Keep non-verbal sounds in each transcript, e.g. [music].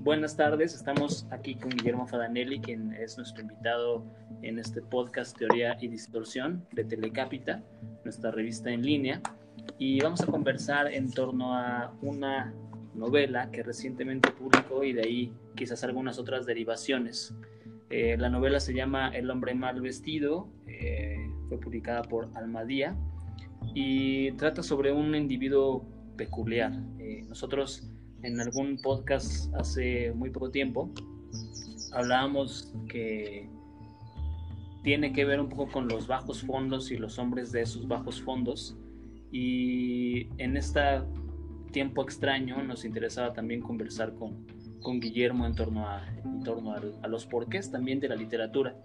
Buenas tardes, estamos aquí con Guillermo Fadanelli, quien es nuestro invitado en este podcast Teoría y Distorsión de Telecapita, nuestra revista en línea, y vamos a conversar en torno a una novela que recientemente publicó y de ahí quizás algunas otras derivaciones. Eh, la novela se llama El hombre mal vestido, eh, fue publicada por Almadía y trata sobre un individuo peculiar. Eh, nosotros en algún podcast hace muy poco tiempo hablábamos que tiene que ver un poco con los bajos fondos y los hombres de esos bajos fondos. Y en este tiempo extraño nos interesaba también conversar con, con Guillermo en torno, a, en torno a, los porqués también de la literatura.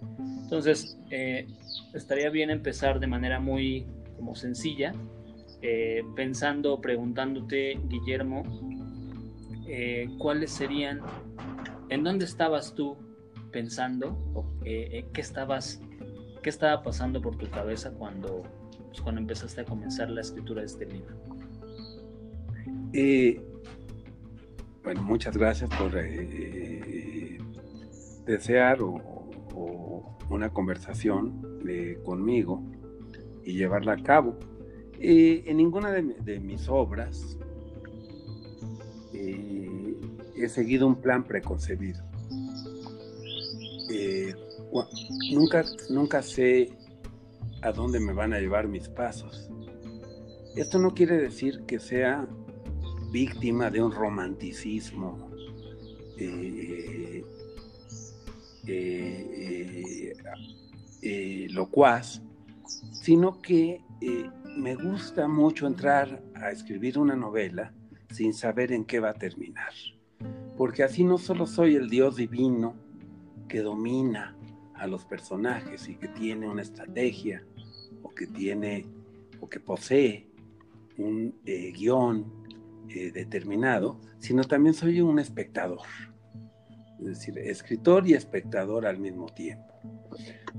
Entonces, eh, estaría bien empezar de manera muy como sencilla, eh, pensando, preguntándote, Guillermo, eh, cuáles serían, en dónde estabas tú pensando, o, qué estabas, qué estaba pasando por tu cabeza cuando, pues, cuando empezaste a comenzar la escritura de este libro. Bueno, muchas gracias por eh, desear una conversación conmigo y llevarla a cabo. en ninguna de, mis obras eh, he seguido un plan preconcebido. Eh, nunca, nunca sé a dónde me van a llevar mis pasos. Esto no quiere decir que sea víctima de un romanticismo eh, locuaz, sino que me gusta mucho entrar a escribir una novela sin saber en qué va a terminar. Porque así no solo soy el Dios divino que domina a los personajes y que tiene una estrategia o que tiene o que posee un eh, guion eh, determinado, sino también soy un espectador. Es decir, escritor y espectador al mismo tiempo.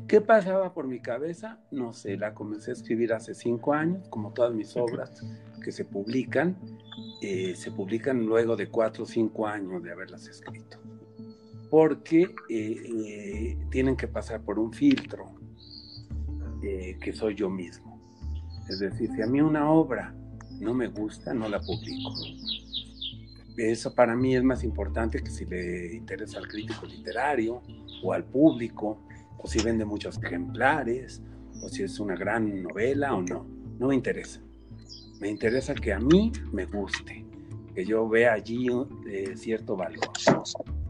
¿Qué pasaba por mi cabeza? No sé, la comencé a escribir hace cinco años, como todas mis obras que se publican, eh, se publican luego de cuatro o cinco años de haberlas escrito, porque eh, eh, tienen que pasar por un filtro que soy yo mismo. Es decir, si a mí una obra no me gusta, no la publico. Eso para mí es más importante que si le interesa al crítico literario o al público, o si vende muchos ejemplares, o si es una gran novela o no. No me interesa. Me interesa que a mí me guste, que yo vea allí eh, cierto valor.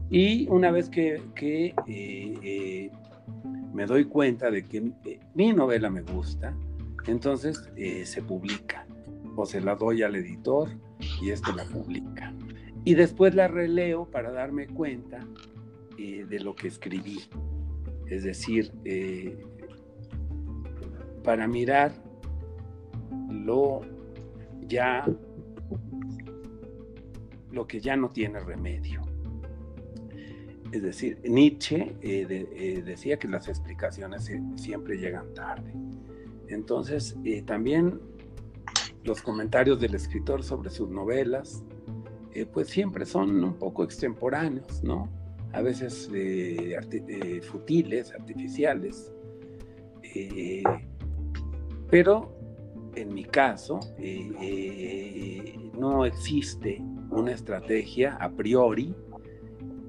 Y una vez que, eh, eh, me doy cuenta de que mi novela me gusta, entonces se publica o se la doy al editor y este la publica. Y después la releo para darme cuenta de lo que escribí. Es decir, para mirar lo ya lo que ya no tiene remedio. Es decir, Nietzsche eh, eh, decía que las explicaciones siempre llegan tarde. Entonces, eh, también los comentarios del escritor sobre sus novelas, pues siempre son un poco extemporáneos, ¿no? A veces futiles, artificiales. pero en mi caso, eh, eh, no existe una estrategia a priori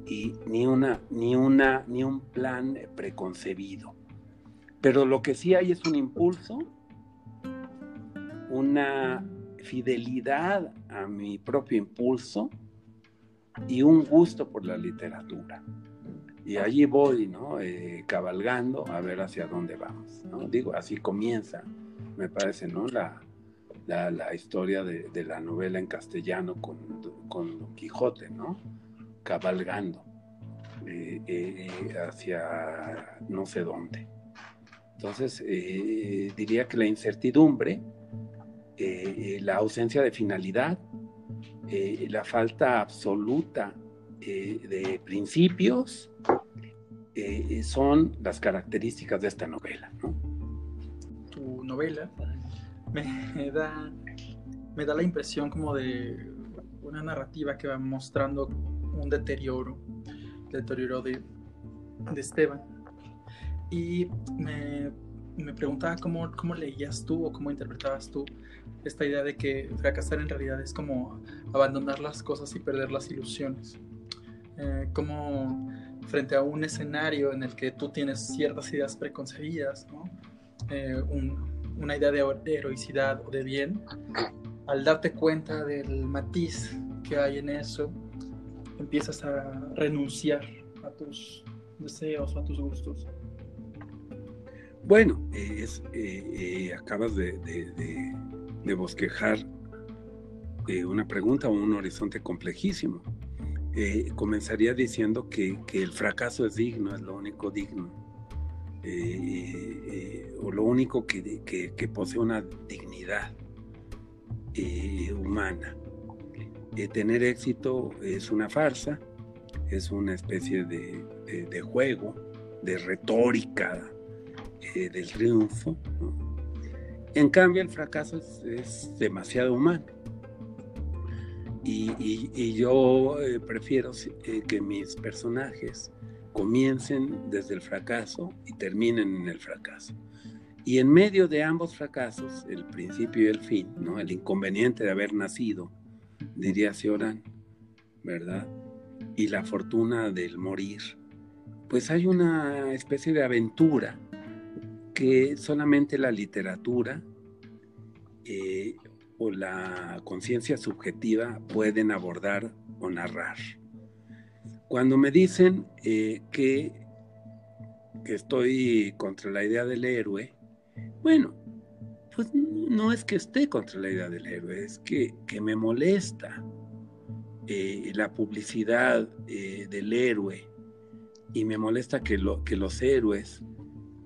y ni, una, ni, una, ni un plan preconcebido. Pero lo que sí hay es un impulso, una fidelidad a mi propio impulso y un gusto por la literatura. Y allí voy, ¿no? Eh, cabalgando a ver hacia dónde vamos. ¿no? Digo, así comienza me parece, ¿no? La, la, historia de, la novela en castellano con, con Don Quijote, ¿no? Cabalgando eh, eh, hacia no sé dónde. Entonces, diría que la incertidumbre, la ausencia de finalidad, la falta absoluta de principios, eh, son las características de esta novela. Tu novela me [laughs] da, me da la impresión como de una narrativa que va mostrando un deterioro, deterioro de, de Esteban. Y me, me preguntaba cómo, cómo leías tú o cómo interpretabas tú esta idea de que fracasar en realidad es como abandonar las cosas y perder las ilusiones. Eh, como frente a un escenario en el que tú tienes ciertas ideas preconcebidas, eh, una idea de, heroicidad o de bien, al darte cuenta del matiz que hay en eso, empiezas a renunciar a tus deseos a tus gustos. Bueno, es, eh, acabas de, de bosquejar una pregunta o un horizonte complejísimo. Eh, comenzaría diciendo que, el fracaso es digno, es lo único digno, eh, eh, o lo único que, posee una dignidad humana. tener éxito es una farsa, es una especie de, juego, de retórica del triunfo. En cambio, el fracaso es demasiado humano y, yo eh, prefiero eh, que mis personajes comiencen desde el fracaso y terminen en el fracaso. Y en medio de ambos fracasos, el principio y el fin, ¿no? el inconveniente de haber nacido, diría Sioran, ¿verdad? Y la fortuna del morir, pues hay una especie de aventura que solamente la literatura eh, o la conciencia subjetiva pueden abordar o narrar. Cuando me dicen eh, que, que estoy contra la idea del héroe, bueno, pues no es que esté contra la idea del héroe, es que, me molesta eh, la publicidad del héroe y me molesta que, lo, que los héroes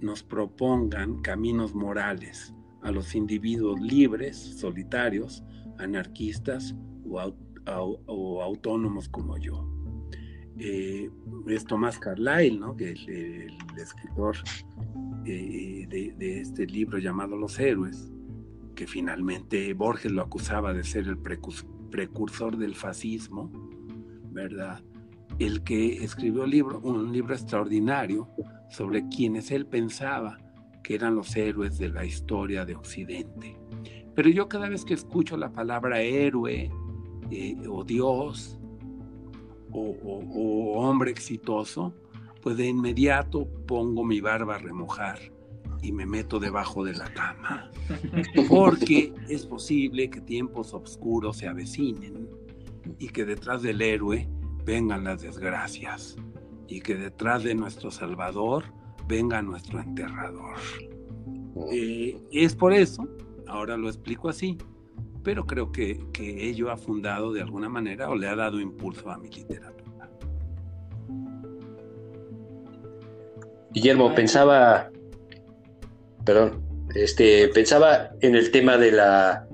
nos propongan caminos morales a los individuos libres, solitarios, anarquistas o, autónomos como yo. Eh, es Tomás Carlyle, ¿no? que es el, escritor eh, de, este libro llamado Los Héroes, que finalmente Borges lo acusaba de ser el precursor del fascismo, ¿verdad? El que escribió libro, un libro extraordinario sobre quienes él pensaba que eran los héroes de la historia de Occidente. Pero yo cada vez que escucho la palabra héroe eh, o Dios o, hombre exitoso, pues de inmediato pongo mi barba a remojar y me meto debajo de la cama. Porque es posible que tiempos oscuros se avecinen y que detrás del héroe vengan las desgracias y que detrás de nuestro Salvador venga nuestro enterrador. Eh, es por eso, ahora lo explico así, pero creo que, ello ha fundado de alguna manera o le ha dado impulso a mi literatura. Guillermo, pensaba, perdón, este, pensaba en el tema de la,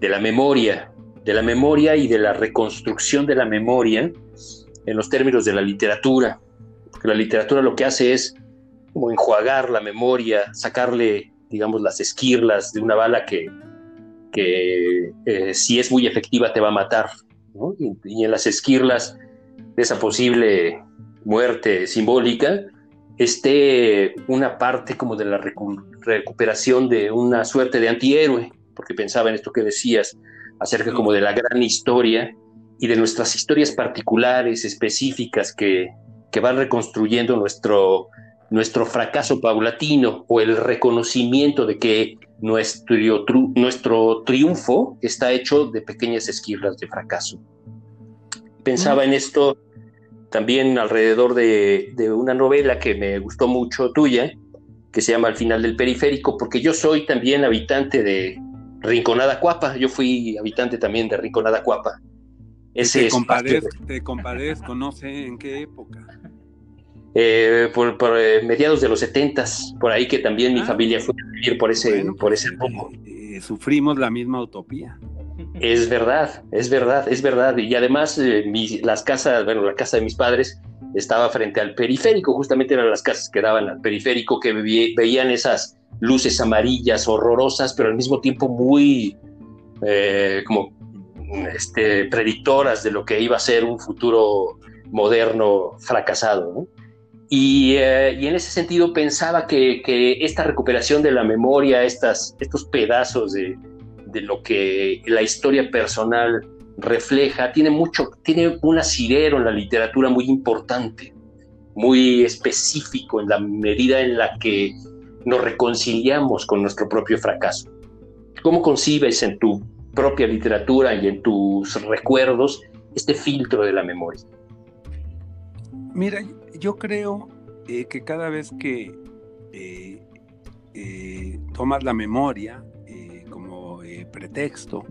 de la memoria, de la memoria y de la reconstrucción de la memoria en los términos de la literatura. Porque la literatura lo que hace es como enjuagar la memoria, sacarle, digamos, las esquirlas de una bala que, que eh, si es muy efectiva te va a matar. Y, en las esquirlas de esa posible muerte simbólica esté una parte como de la recuperación de una suerte de antihéroe, porque pensaba en esto que decías acerca como de la gran historia y de nuestras historias particulares, específicas, que, que van reconstruyendo nuestro, nuestro fracaso paulatino o el reconocimiento de que nuestro, nuestro triunfo está hecho de pequeñas esquirlas de fracaso. Pensaba en esto también alrededor de, una novela que me gustó mucho tuya, que se llama Al final del periférico, porque yo soy también habitante de Rinconada Cuapa, yo fui habitante también de Rinconada Cuapa. Ese te, compadezco, te compadezco, no sé en qué época. Eh, por, eh, mediados de los setentas, por ahí que también mi ah. familia fue a vivir por ese, por ese rumbo. Eh, sufrimos la misma utopía. Es verdad, es verdad, es verdad. Y además, las casas, bueno, la casa de mis padres estaba frente al periférico, justamente eran las casas que daban al periférico, que veían esas luces amarillas horrorosas, pero al mismo tiempo muy como este, predictoras de lo que iba a ser un futuro moderno fracasado. Y, eh, y, en ese sentido pensaba que, esta recuperación de la memoria, estas, estos pedazos de, de, lo que la historia personal refleja, tiene mucho, tiene un asidero en la literatura muy importante, muy específico en la medida en la que nos reconciliamos con nuestro propio fracaso. ¿Cómo concibes en tu propia literatura y en tus recuerdos este filtro de la memoria? Mira, yo creo eh, que cada vez que eh, eh, tomas la memoria como pretexto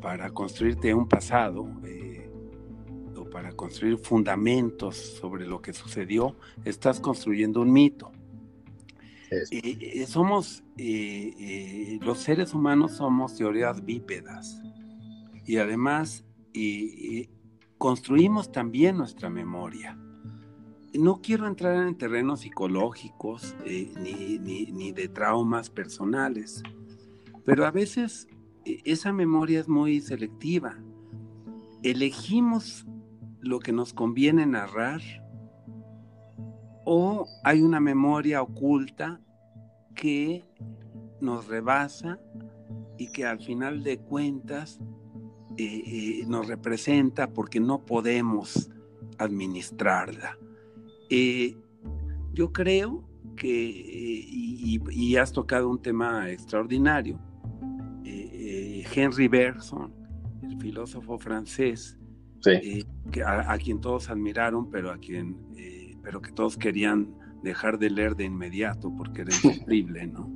para construirte un pasado o para construir fundamentos sobre lo que sucedió, estás construyendo un mito. Somos, los seres humanos somos teorías bípedas y además construimos también nuestra memoria no quiero entrar en terrenos psicológicos eh, ni, de traumas personales, pero a veces eh, esa memoria es muy selectiva. Elegimos lo que nos conviene narrar o hay una memoria oculta que nos rebasa y que al final de cuentas eh, nos representa porque no podemos administrarla. Eh, yo creo que, eh, y, has tocado un tema extraordinario, eh, Henry Bergson, el filósofo francés, a, quien todos admiraron, pero a quien, pero que todos querían dejar de leer de inmediato porque era [laughs] imposible, ¿no?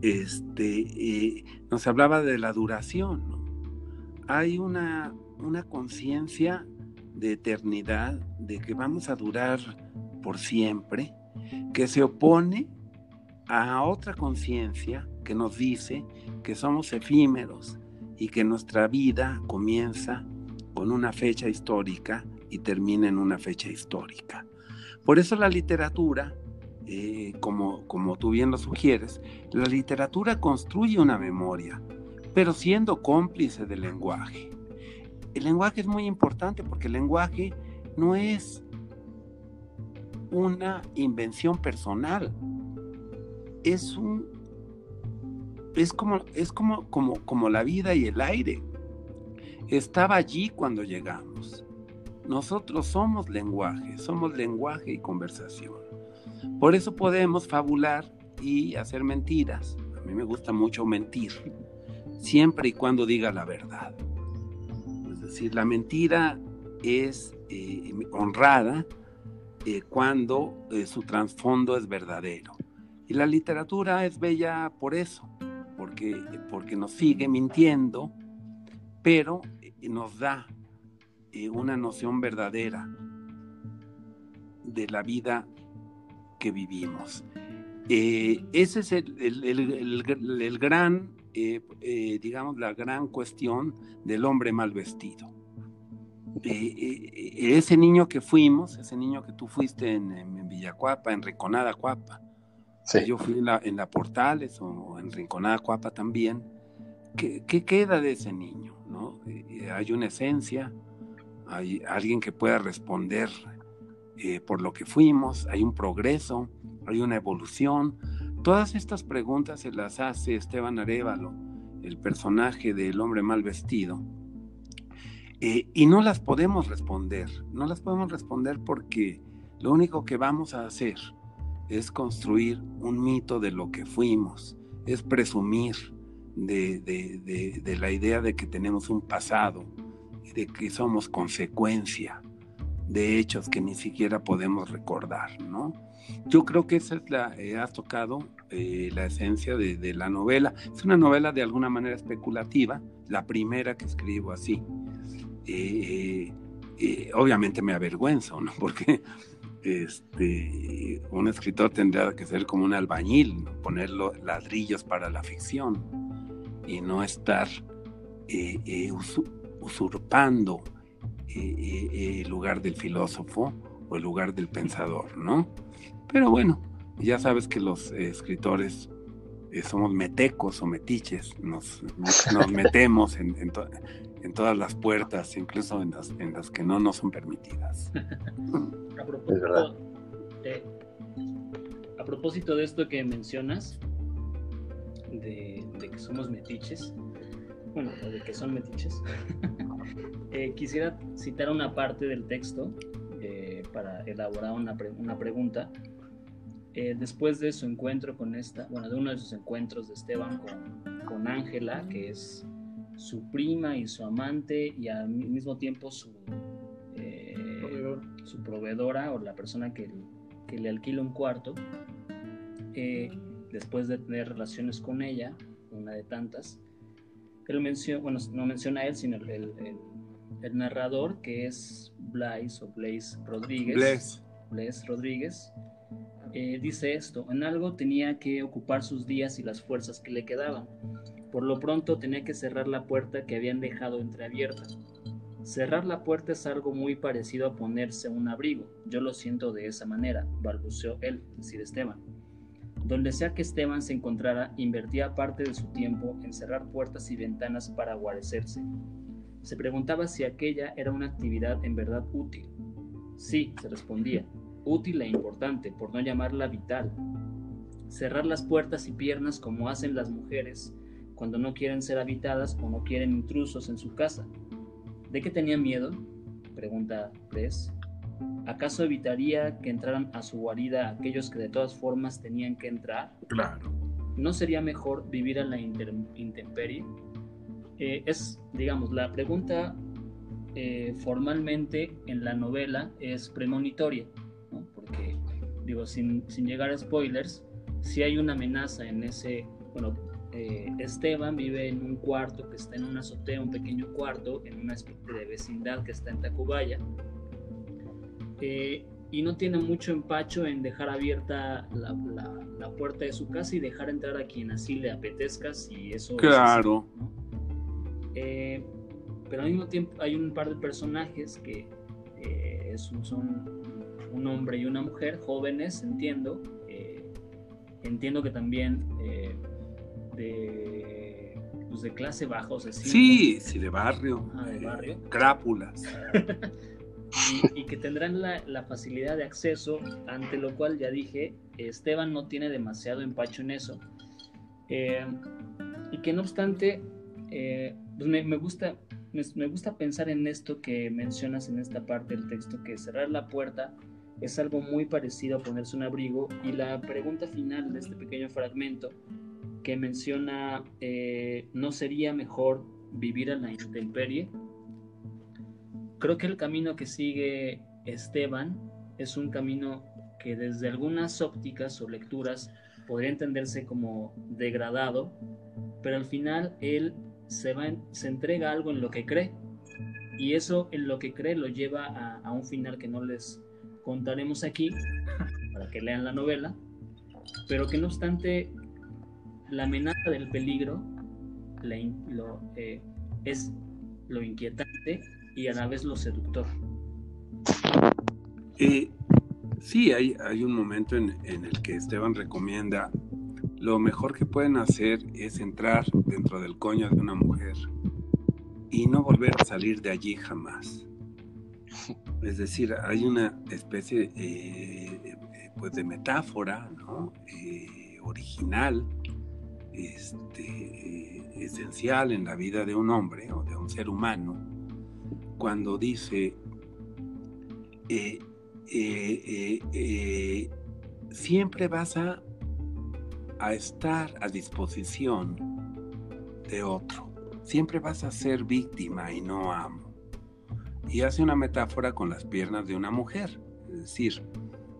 Este, nos hablaba de la duración, ¿no? Hay una, una conciencia de eternidad, de que vamos a durar por siempre, que se opone a otra conciencia que nos dice que somos efímeros y que nuestra vida comienza con una fecha histórica y termina en una fecha histórica. Por eso la literatura, eh, como, como tú bien lo sugieres, la literatura construye una memoria, pero siendo cómplice del lenguaje el lenguaje es muy importante porque el lenguaje no es una invención personal. Es un es como es como como como la vida y el aire. Estaba allí cuando llegamos. Nosotros somos lenguaje, somos lenguaje y conversación. Por eso podemos fabular y hacer mentiras. A mí me gusta mucho mentir, siempre y cuando diga la verdad decir, la mentira es eh, honrada eh, cuando eh, su trasfondo es verdadero. Y la literatura es bella por eso, porque, porque nos sigue mintiendo, pero nos da una noción verdadera de la vida que vivimos. ese es el, el gran eh, eh, digamos, la gran cuestión del hombre mal vestido. Eh, ese niño que fuimos, ese niño que tú fuiste en, Villacuapa, en Rinconada Cuapa, yo fui en la, Portales o en Rinconada Cuapa también, ¿qué, queda de ese niño? ¿no? hay una esencia, hay alguien que pueda responder por lo que fuimos, hay un progreso, hay una evolución, Todas estas preguntas se las hace Esteban Arevalo, el personaje del hombre mal vestido, eh, y no las podemos responder, no las podemos responder porque lo único que vamos a hacer es construir un mito de lo que fuimos, es presumir de la idea de que tenemos un pasado de que somos consecuencia de hechos que ni siquiera podemos recordar, ¿no? Yo creo que esa es la, eh, has tocado eh, la esencia de, la novela. Es una novela de alguna manera especulativa, la primera que escribo así. Eh, obviamente me avergüenzo, ¿no? [laughs] Porque este, un escritor tendría que ser como un albañil, poner ladrillos para la ficción y no estar usurpando el lugar del filósofo o el lugar del pensador, ¿no? Pero bueno, ya sabes que los escritores eh, somos metecos o metiches, nos, nos metemos en, en, todas las puertas, incluso en las, en las que no nos son permitidas. a, propósito, de, a propósito de esto que mencionas, de, que somos metiches, bueno, de que son metiches, eh, quisiera citar una parte del texto eh, para elaborar una, una pregunta. Eh, después de su encuentro con esta, bueno, de uno de sus encuentros de Esteban con Ángela, que es su prima y su amante y al mismo tiempo su, eh, su proveedora o la persona que, que le alquila un cuarto, eh, después de tener relaciones con ella, una de tantas, él menciona, bueno, no menciona a él, sino el, el, el, narrador que es Blaise o Blaise Rodríguez. Blaise. Blaise Rodríguez, eh, dice esto, en algo tenía que ocupar sus días y las fuerzas que le quedaban. Por lo pronto tenía que cerrar la puerta que habían dejado entreabierta. Cerrar la puerta es algo muy parecido a ponerse un abrigo. Yo lo siento de esa manera, balbuceó él, es decir, Esteban. Donde sea que Esteban se encontrara, invertía parte de su tiempo en cerrar puertas y ventanas para guarecerse. Se preguntaba si aquella era una actividad en verdad útil. Sí, se respondía, útil e importante, por no llamarla vital. Cerrar las puertas y piernas como hacen las mujeres cuando no quieren ser habitadas o no quieren intrusos en su casa. ¿De qué tenía miedo? pregunta Press. ¿Acaso evitaría que entraran a su guarida aquellos que de todas formas tenían que entrar? Claro. ¿No sería mejor vivir a la intemperie? Eh, es, digamos, la pregunta eh, formalmente en la novela es premonitoria porque, digo, sin, llegar a spoilers, si hay una amenaza en ese, bueno, eh, Esteban vive en un cuarto que está en una azotea, un pequeño cuarto, en una especie de vecindad que está en Tacubaya, eh, y no tiene mucho empacho en dejar abierta la, puerta de su casa y dejar entrar a quien así le apetezca, si eso claro. Eh, pero al mismo tiempo hay un par de personajes que son un hombre y una mujer, jóvenes, entiendo. Eh, entiendo que también eh, de, pues de clase baja, o sea, sí, sí, de barrio. Ah, de barrio. Eh, crápulas. [laughs] y, que tendrán la, la, facilidad de acceso, ante lo cual ya dije, Esteban no tiene demasiado empacho en eso. y que no obstante, pues me, me, gusta, me, me, gusta pensar en esto que mencionas en esta parte del texto, que cerrar la puerta es algo muy parecido a ponerse un abrigo y la pregunta final de este pequeño fragmento que menciona eh, no sería mejor vivir a la intemperie creo que el camino que sigue Esteban es un camino que desde algunas ópticas o lecturas podría entenderse como degradado pero al final él se, va se entrega algo en lo que cree. Y eso en lo que cree lo lleva a, a un final que no les contaremos aquí [laughs] para que lean la novela, pero que no obstante la amenaza del peligro lo, eh, es lo inquietante y a la vez lo seductor. Eh, sí, hay, hay un momento en, en el que Esteban recomienda lo mejor que pueden hacer es entrar dentro del coño de una mujer y no volver a salir de allí jamás. Es decir, hay una especie eh, pues de metáfora eh, original, este, esencial en la vida de un hombre o de un ser humano, cuando dice, eh, siempre vas a, a estar a disposición de otro, siempre vas a ser víctima y no amo y hace una metáfora con las piernas de una mujer. Es decir,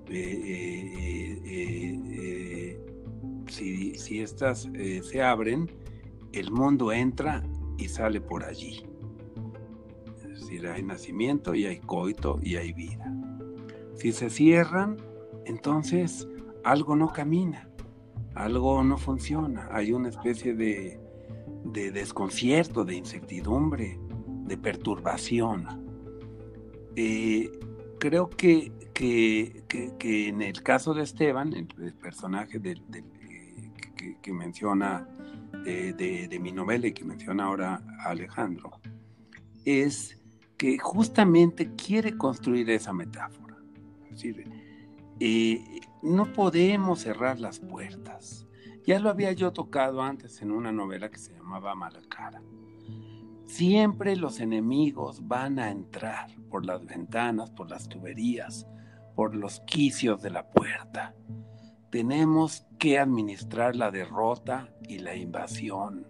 eh, eh, eh, si, si, estas se abren, el mundo entra y sale por allí. Decir, hay nacimiento y hay coito y hay vida. Si se cierran, entonces algo no camina, algo no funciona, hay una especie de, de desconcierto, de incertidumbre, de perturbación. Eh, creo que, que, en el caso de Esteban, el, personaje del, eh, que, menciona de, mi novela y que menciona ahora Alejandro, es que justamente quiere construir esa metáfora. Es decir, eh, no podemos cerrar las puertas. Ya lo había yo tocado antes en una novela que se llamaba Malacara. Siempre los enemigos van a entrar por las ventanas, por las tuberías, por los quicios de la puerta. Tenemos que administrar la derrota y la invasión.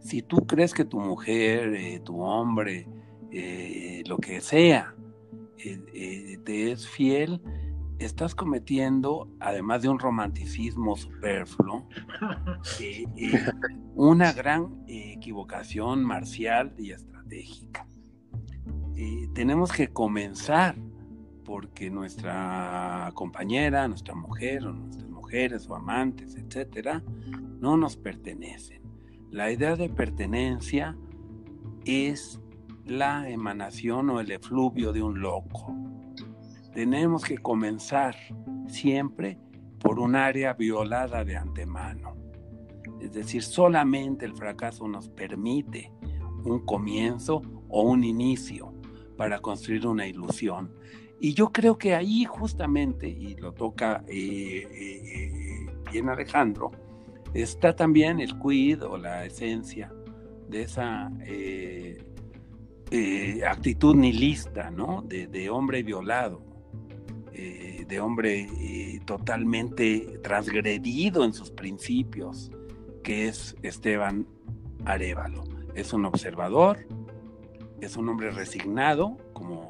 Si tú crees que tu mujer, eh, tu hombre, eh, lo que sea, eh, te es fiel, estás cometiendo, además de un romanticismo superfluo, [laughs] una gran equivocación marcial y estratégica. tenemos que comenzar porque nuestra compañera, nuestra mujer o nuestras mujeres o amantes, etcétera, no nos pertenecen. La idea de pertenencia es la emanación o el efluvio de un loco. Tenemos que comenzar siempre por un área violada de antemano. Es decir, solamente el fracaso nos permite un comienzo o un inicio para construir una ilusión. Y yo creo que ahí justamente, y lo toca eh, eh, bien Alejandro, está también el quid o la esencia de esa eh, actitud nihilista, ¿no? De, hombre violado, de hombre totalmente transgredido en sus principios, que es Esteban Arevalo. Es un observador, es un hombre resignado, como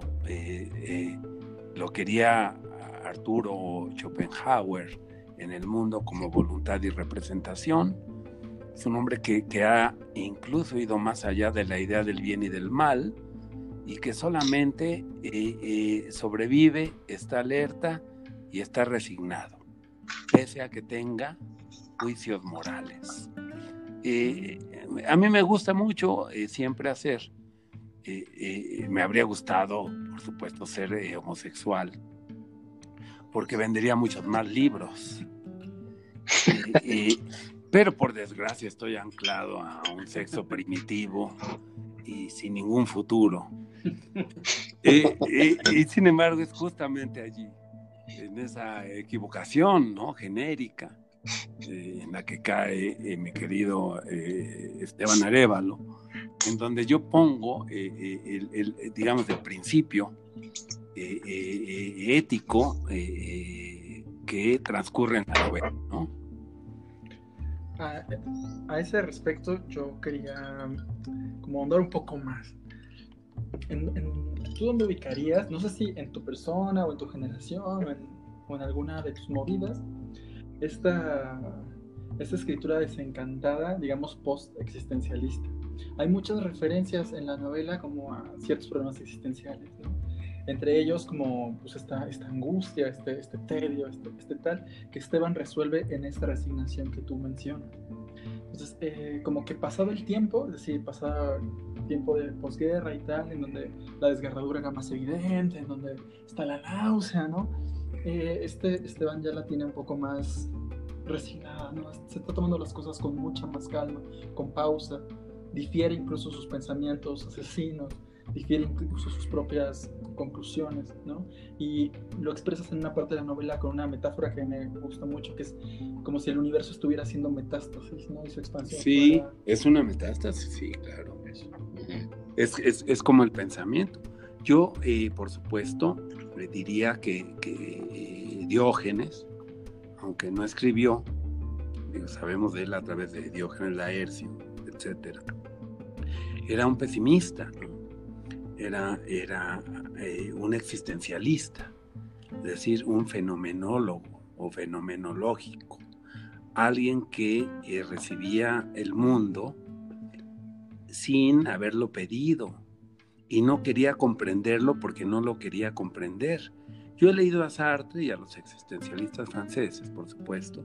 lo quería Arturo Schopenhauer en el mundo como voluntad y representación. Es un hombre que, ha incluso ido más allá de la idea del bien y del mal y que solamente eh, eh, sobrevive, está alerta y está resignado, pese a que tenga juicios morales. Eh, a mí me gusta mucho siempre hacer me habría gustado, por supuesto, ser homosexual, porque vendería muchos más libros. [laughs] pero por desgracia estoy anclado a un sexo primitivo y sin ningún futuro. y sin embargo es justamente allí, en esa equivocación ¿no? genérica, en la que cae mi querido Esteban Arevalo, en donde yo pongo, eh, eh, el, digamos, el principio eh, ético que transcurre en la novela, ¿no? A, ese respecto, yo quería como andar un poco más. En, ¿Tú dónde ubicarías, no sé si en tu persona o en tu generación o en, o en alguna de tus movidas, esta, esta escritura desencantada, digamos, post-existencialista? hay muchas referencias en la novela como a ciertos problemas existenciales, Entre ellos como pues esta, esta angustia, este, este tedio, este, este, tal, que Esteban resuelve en esta resignación que tú mencionas. Entonces, eh, como que pasado el tiempo, es decir, pasado el tiempo de posguerra y tal, en donde la desgarradura era más evidente, en donde está la náusea, ¿no? Eh, este Esteban ya la tiene un poco más resignada, ¿no? Se está tomando las cosas con mucha más calma, con pausa, difiere incluso sus pensamientos asesinos, difiere incluso sus propias conclusiones, ¿no? Y lo expresas en una parte de la novela con una metáfora que me gusta mucho, que es como si el universo estuviera haciendo metástasis, ¿no? Y su expansión. Sí, es una metástasis, sí, claro. Es, es, es como el pensamiento. Yo, eh, por supuesto, le diría que, que eh, Diógenes, aunque no escribió, sabemos de él a través de Diógenes Laercio, etcétera era un pesimista, era, era eh, un existencialista, es decir, un fenomenólogo o fenomenológico, alguien que eh, recibía el mundo sin haberlo pedido y no quería comprenderlo porque no lo quería comprender. Yo he leído a Sartre y a los existencialistas franceses, por supuesto,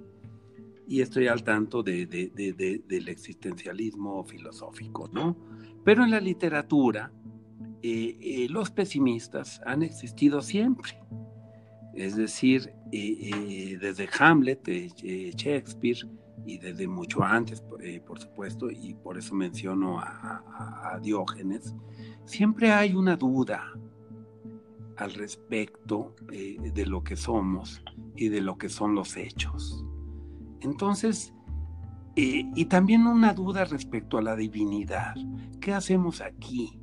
y estoy al tanto de, del existencialismo filosófico, ¿no? Pero en la literatura, eh, eh, los pesimistas han existido siempre. Es decir, desde Hamlet Shakespeare y desde mucho antes, por supuesto, y por eso menciono a, Diógenes, siempre hay una duda al respecto de lo que somos y de lo que son los hechos. Entonces, y también una duda respecto a la divinidad. ¿Qué hacemos aquí?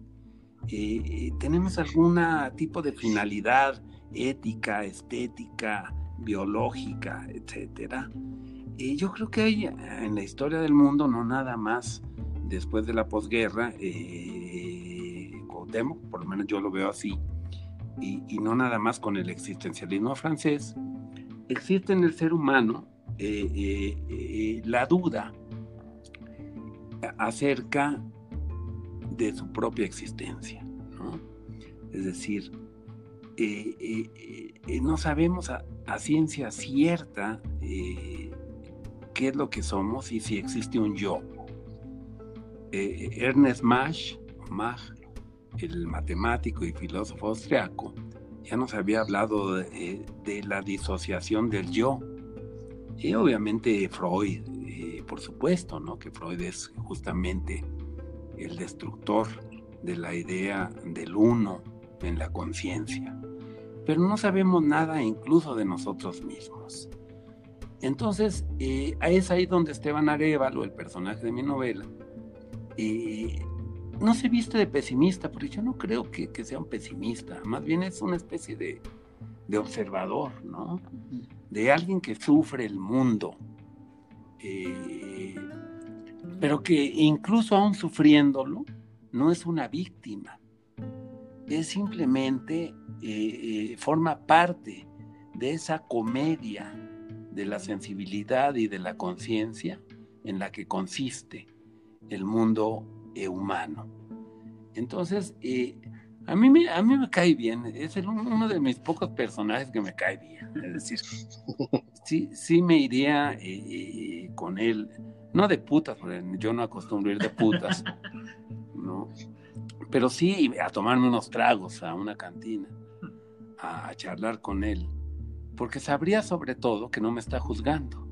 Eh, ¿Tenemos algún tipo de finalidad ética, estética, biológica, etcétera? Eh, yo creo que hay en la historia del mundo, no nada más después de la posguerra, eh, por lo menos yo lo veo así, y, y, no nada más con el existencialismo francés, existe en el ser humano eh, la duda acerca de su propia existencia. Es decir, eh, eh, no sabemos a, ciencia cierta qué es lo que somos y si existe un yo. Ernest Mach, Mach, el matemático y filósofo austriaco, ya nos había hablado de, la disociación del yo. Y obviamente Freud, por supuesto, ¿no? Que Freud es justamente el destructor de la idea del uno en la conciencia. Pero no sabemos nada incluso de nosotros mismos. Entonces, eh, es ahí donde Esteban Arevalo, el personaje de mi novela, eh, no se viste de pesimista, porque yo no creo que, sea un pesimista, más bien es una especie de, observador, ¿no? De alguien que sufre el mundo, eh, pero que incluso aún sufriéndolo, no es una víctima, es simplemente, eh, eh, forma parte de esa comedia de la sensibilidad y de la conciencia en la que consiste el mundo humano. Entonces, a, mí me, a mí me cae bien, es uno de mis pocos personajes que me cae bien, es decir, [laughs] sí, sí me iría con él no de putas, yo no acostumbro ir de putas, [laughs] ¿no? Pero sí a tomarme unos tragos a una cantina, a charlar con él, porque sabría sobre todo que no me está juzgando.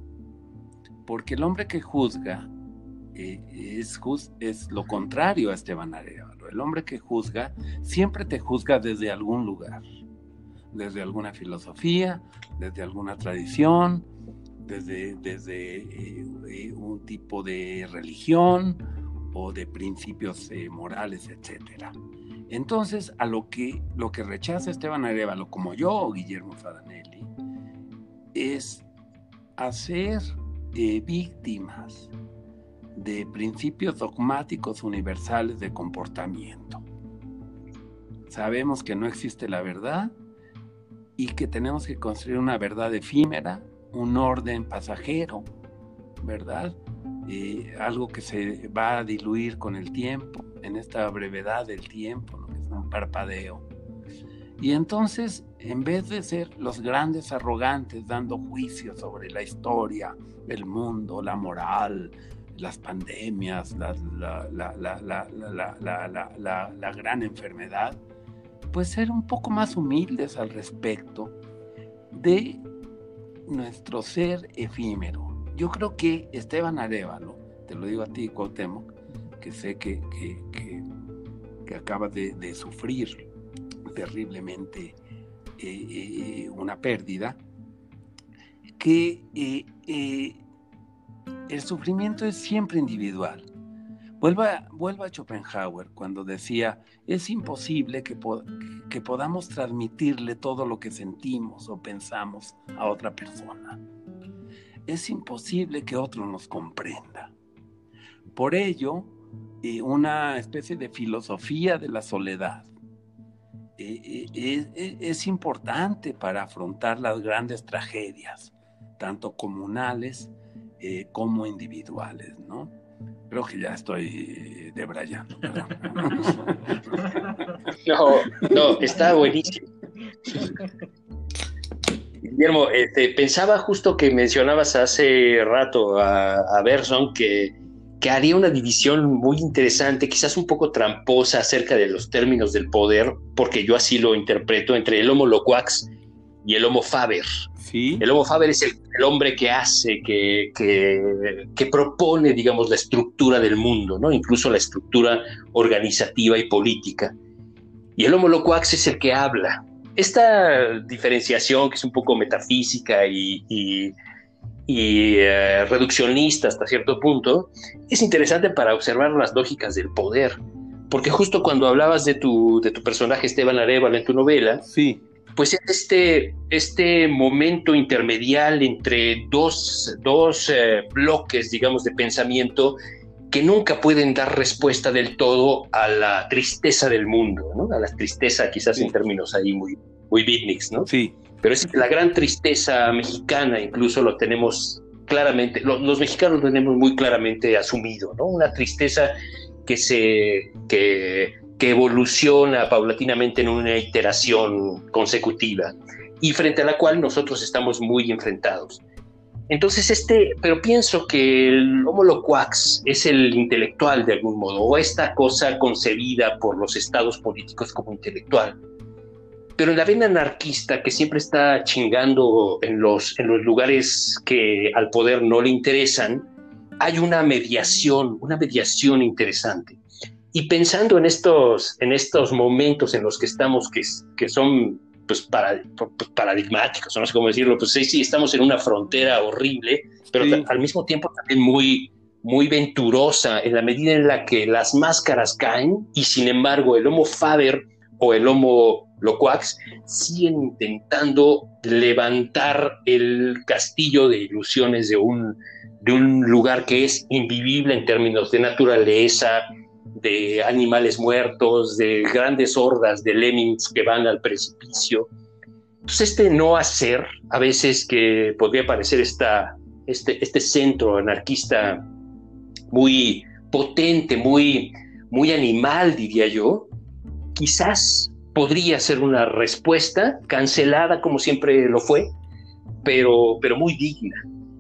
Porque el hombre que juzga eh, es, es lo contrario a Esteban Arevalo. El hombre que juzga siempre te juzga desde algún lugar, desde alguna filosofía, desde alguna tradición, desde, desde eh, eh, un tipo de religión o de principios eh, morales, etc. Entonces, a lo que, lo que rechaza Esteban Arevalo, como yo, Guillermo Fadanelli, es hacer víctimas de principios dogmáticos universales de comportamiento. Sabemos que no existe la verdad y que tenemos que construir una verdad efímera un orden pasajero, ¿verdad? algo que se va a diluir con el tiempo, en esta brevedad del tiempo, que es un parpadeo. Y entonces, en vez de ser los grandes arrogantes dando juicios sobre la historia, el mundo, la moral, las pandemias, la, la gran enfermedad, pues ser un poco más humildes al respecto de nuestro ser efímero. Yo creo que Esteban Arevalo, te lo digo a ti, Cuauhtémoc, que sé que, que, acabas de, sufrir terriblemente eh, eh, una pérdida, que eh, el sufrimiento es siempre individual. Vuelva, a Schopenhauer cuando decía, es imposible que, podamos transmitirle todo lo que sentimos o pensamos a otra persona. Es imposible que otro nos comprenda. Por ello, eh, una especie de filosofía de la soledad eh, eh, es importante para afrontar las grandes tragedias, tanto comunales como individuales, ¿no? Creo que ya estoy debrayando. [laughs] no, no, está buenísimo. Guillermo, este, pensaba justo que mencionabas hace rato a, Berson que, que, haría una división muy interesante, quizás un poco tramposa acerca de los términos del poder, porque yo así lo interpreto, entre el homo loquax y el Homo Faber. Sí. El Homo Faber es el, hombre que hace, que, que, propone, digamos, la estructura del mundo, ¿no? incluso la estructura organizativa y política. Y el Homo Loquax es el que habla. Esta diferenciación, que es un poco metafísica y, y, eh, reduccionista hasta cierto punto, es interesante para observar las lógicas del poder. Porque justo cuando hablabas de tu, de tu personaje Esteban Arevalo en tu novela, sí pues este, este momento intermedial entre dos, dos eh, bloques, digamos, de pensamiento que nunca pueden dar respuesta del todo a la tristeza del mundo, ¿no? A la tristeza, quizás en términos ahí muy, muy beatniks, ¿no? Sí. Pero es la gran tristeza mexicana, incluso lo tenemos claramente, los mexicanos lo tenemos muy claramente asumido, ¿no? Una tristeza que se, que, que evoluciona paulatinamente en una iteración consecutiva y frente a la cual nosotros estamos muy enfrentados. Entonces, este, pero pienso que el Homo loquax es el intelectual de algún modo, o esta cosa concebida por los estados políticos como intelectual. Pero en la vena anarquista, que siempre está chingando en los, en los lugares que al poder no le interesan, hay una mediación, una mediación interesante. Y pensando en estos, en estos momentos en los que estamos, que, que son pues, para, paradigmáticos, no sé cómo decirlo, pues sí, sí, estamos en una frontera horrible, pero al mismo tiempo también muy, muy venturosa en la medida en la que las máscaras caen y sin embargo el Homo Faber o el Homo Loquax siguen intentando levantar el castillo de ilusiones de un, de un lugar que es invivible en términos de naturaleza, de animales muertos, de grandes hordas de lemmings que van al precipicio. Entonces este no hacer, a veces que podría parecer esta, este, este centro anarquista muy potente, muy, muy animal, diría yo, quizás podría ser una respuesta cancelada como siempre lo fue, pero, pero muy digna.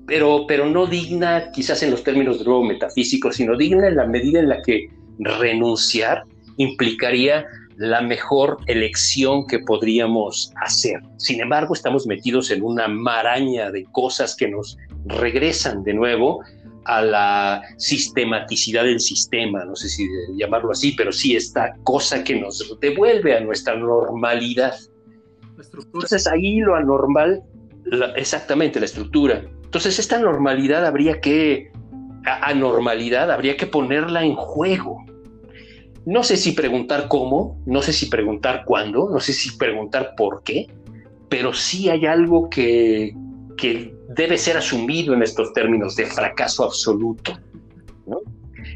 Pero, pero no digna quizás en los términos de nuevo metafísicos, sino digna en la medida en la que renunciar implicaría la mejor elección que podríamos hacer. Sin embargo, estamos metidos en una maraña de cosas que nos regresan de nuevo a la sistematicidad del sistema, no sé si llamarlo así, pero sí esta cosa que nos devuelve a nuestra normalidad. Entonces ahí lo anormal, exactamente la estructura. Entonces esta normalidad habría que, anormalidad habría que ponerla en juego no sé si preguntar cómo, no sé si preguntar cuándo, no sé si preguntar por qué, pero sí hay algo que, debe ser asumido en estos términos de fracaso absoluto.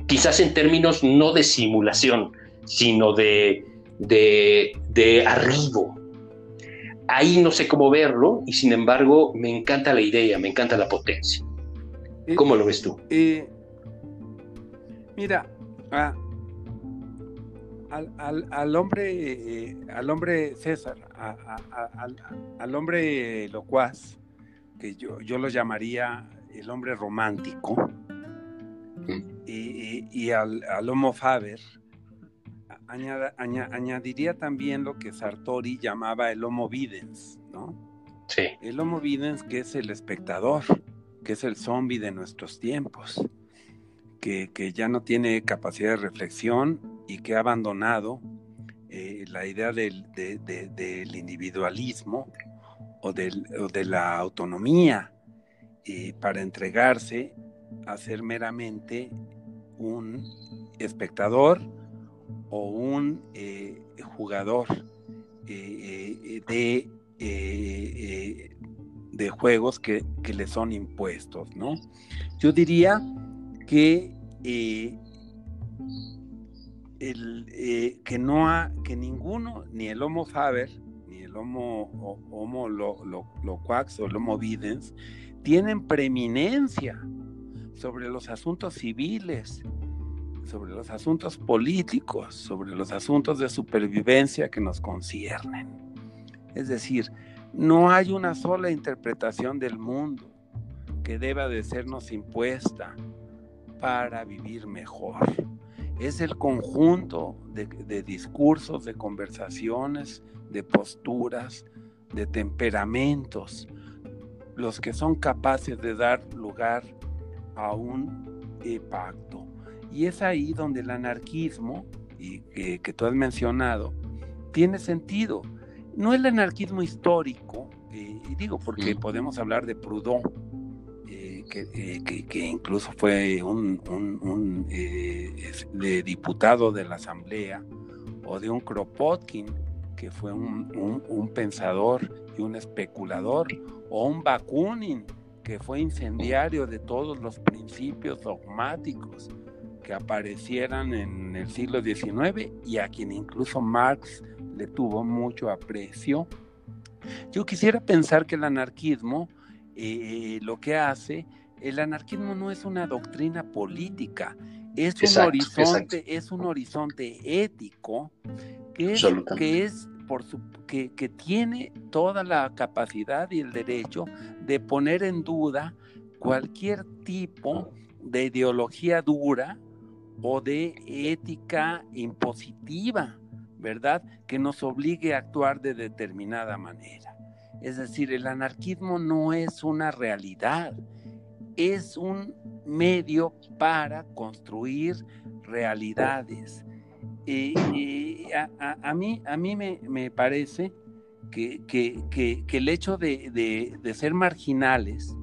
Quizás en términos no de simulación, sino de, de, arribo. Ahí no sé cómo verlo y sin embargo me encanta la idea, me encanta la potencia. Eh, ¿Cómo lo ves tú? Eh, mira, ah, al, hombre, eh, al hombre César, al, hombre locuaz, que yo, yo lo llamaría el hombre romántico, y, al, Homo Faber, añadiría también lo que Sartori llamaba el Homo Videns, ¿no? Sí. El Homo Videns, que es el espectador, que es el zombie de nuestros tiempos, que, que ya no tiene capacidad de reflexión y que ha abandonado eh, la idea del, individualismo o, de la autonomía eh, para entregarse a ser meramente un espectador o un eh, jugador de, de juegos que, que, le son impuestos, ¿no? Yo diría que eh, que no ha, que ninguno, ni el Homo Faber, ni el Homo, homo lo, lo, Loquax o el Homo Videns, tienen preeminencia sobre los asuntos civiles, sobre los asuntos políticos, sobre los asuntos de supervivencia que nos conciernen. Es decir, no hay una sola interpretación del mundo que deba de sernos impuesta para vivir mejor es el conjunto de, discursos, de conversaciones, de posturas, de temperamentos, los que son capaces de dar lugar a un eh, pacto. Y es ahí donde el anarquismo, y, que tú has mencionado, tiene sentido. No el anarquismo histórico, eh, y digo porque podemos hablar de Proudhon, eh, que, incluso fue un, de diputado de la Asamblea, o de un Kropotkin, que fue un, pensador y un especulador, o un Bakunin, que fue incendiario de todos los principios dogmáticos que aparecieran en el siglo XIX y a quien incluso Marx le tuvo mucho aprecio. Yo quisiera pensar que el anarquismo eh, lo que hace, el anarquismo no es una doctrina política, es un horizonte, es un horizonte ético que es, que es por su, que, tiene toda la capacidad y el derecho de poner en duda cualquier tipo de ideología dura o de ética impositiva, ¿verdad? Que nos obligue a actuar de determinada manera. Es decir, el anarquismo no es una realidad, es un medio para construir realidades. Y a, mí, a mí me, parece que, el hecho de, ser marginales,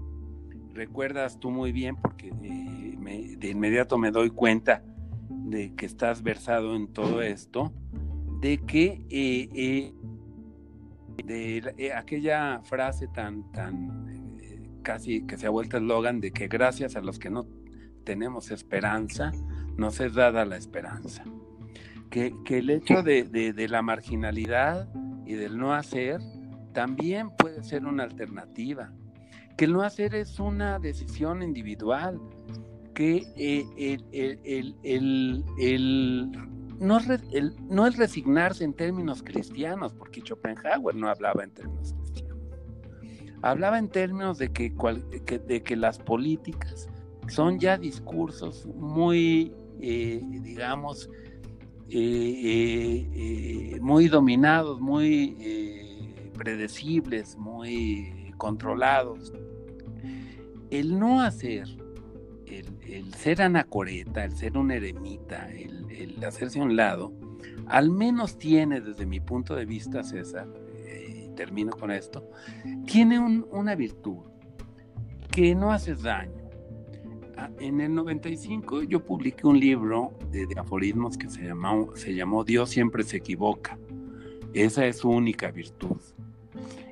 recuerdas tú muy bien, porque eh, de inmediato me doy cuenta de que estás versado en todo esto, de que eh, eh, de aquella frase tan, tan casi que se ha vuelto eslogan de que gracias a los que no tenemos esperanza, nos es dada la esperanza. Que, el hecho de, la marginalidad y del no hacer también puede ser una alternativa, que el no hacer es una decisión individual, que eh, el, no, no es resignarse en términos cristianos, porque Schopenhauer no hablaba en términos cristianos, hablaba en términos de que, de que las políticas son ya discursos muy, eh, digamos, eh, eh, muy dominados, muy predecibles, muy controlados. El no hacer, el, ser anacoreta, el ser un eremita, el, hacerse a un lado, al menos tiene desde mi punto de vista, César, y termino con esto, tiene una virtud, que no haces daño en el 95 yo publiqué un libro de, aforismos que se llamó, se llamó Dios siempre se equivoca. Esa es su única virtud.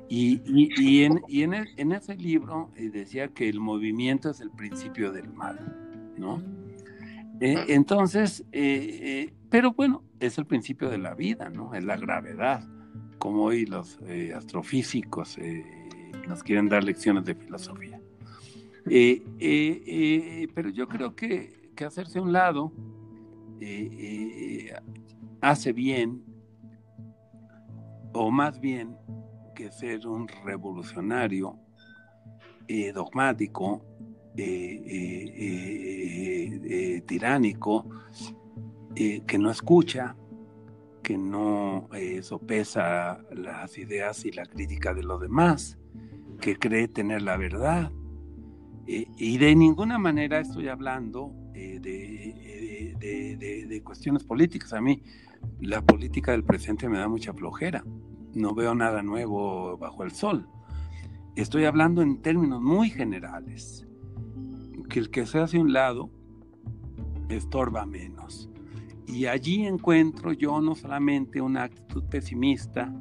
Y, y, en, y en, en, ese libro eh, decía que el movimiento es el principio del mal, ¿no? Eh, entonces, eh, pero bueno, es el principio de la vida, ¿no? Es la gravedad, como hoy los astrofísicos nos quieren dar lecciones de filosofía. Pero yo creo que, hacerse a un lado hace bien, o más bien que ser un revolucionario dogmático, tiránico, que no escucha, que no sopesa las ideas y la crítica de los demás, que cree tener la verdad, eh, y de ninguna manera estoy hablando eh, de, cuestiones políticas. A mí la política del presente me da mucha flojera. No veo nada nuevo bajo el sol. Estoy hablando en términos muy generales. Que el que se hace un lado estorba menos. Y allí encuentro yo no solamente una actitud pesimista,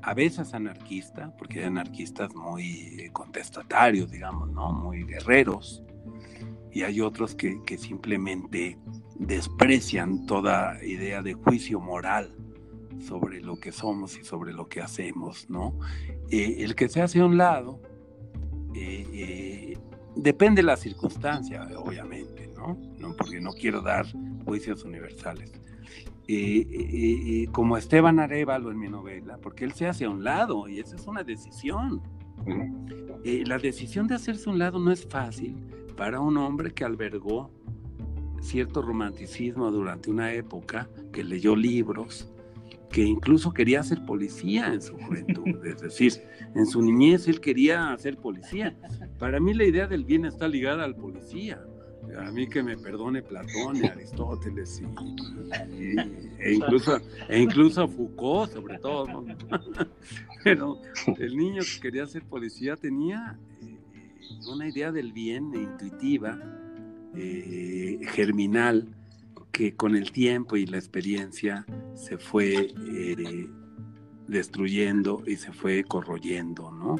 a veces anarquista, porque hay anarquistas muy contestatarios, digamos, ¿no? Muy guerreros, y hay otros que, simplemente desprecian toda idea de juicio moral sobre lo que somos y sobre lo que hacemos, ¿no? Eh, el que se hace a un lado eh, eh, depende de la circunstancia, obviamente, ¿no? ¿no? Porque no quiero dar juicios universales eh, eh, eh, como Esteban Arevalo en mi novela, porque él se hace a un lado y esa es una decisión. la decisión de hacerse a un lado no es fácil para un hombre que albergó cierto romanticismo durante una época, que leyó libros, que incluso quería ser policía en su juventud, [laughs] es decir, en su niñez él quería ser policía. Para mí la idea del bien está ligada al policía. A mí que me perdone Platón y Aristóteles y, e incluso e incluso Foucault sobre todo. [laughs] Pero el niño que quería ser policía tenía eh, una idea del bien intuitiva, eh, germinal, que con el tiempo y la experiencia se fue eh, destruyendo y se fue corroyendo, ¿no?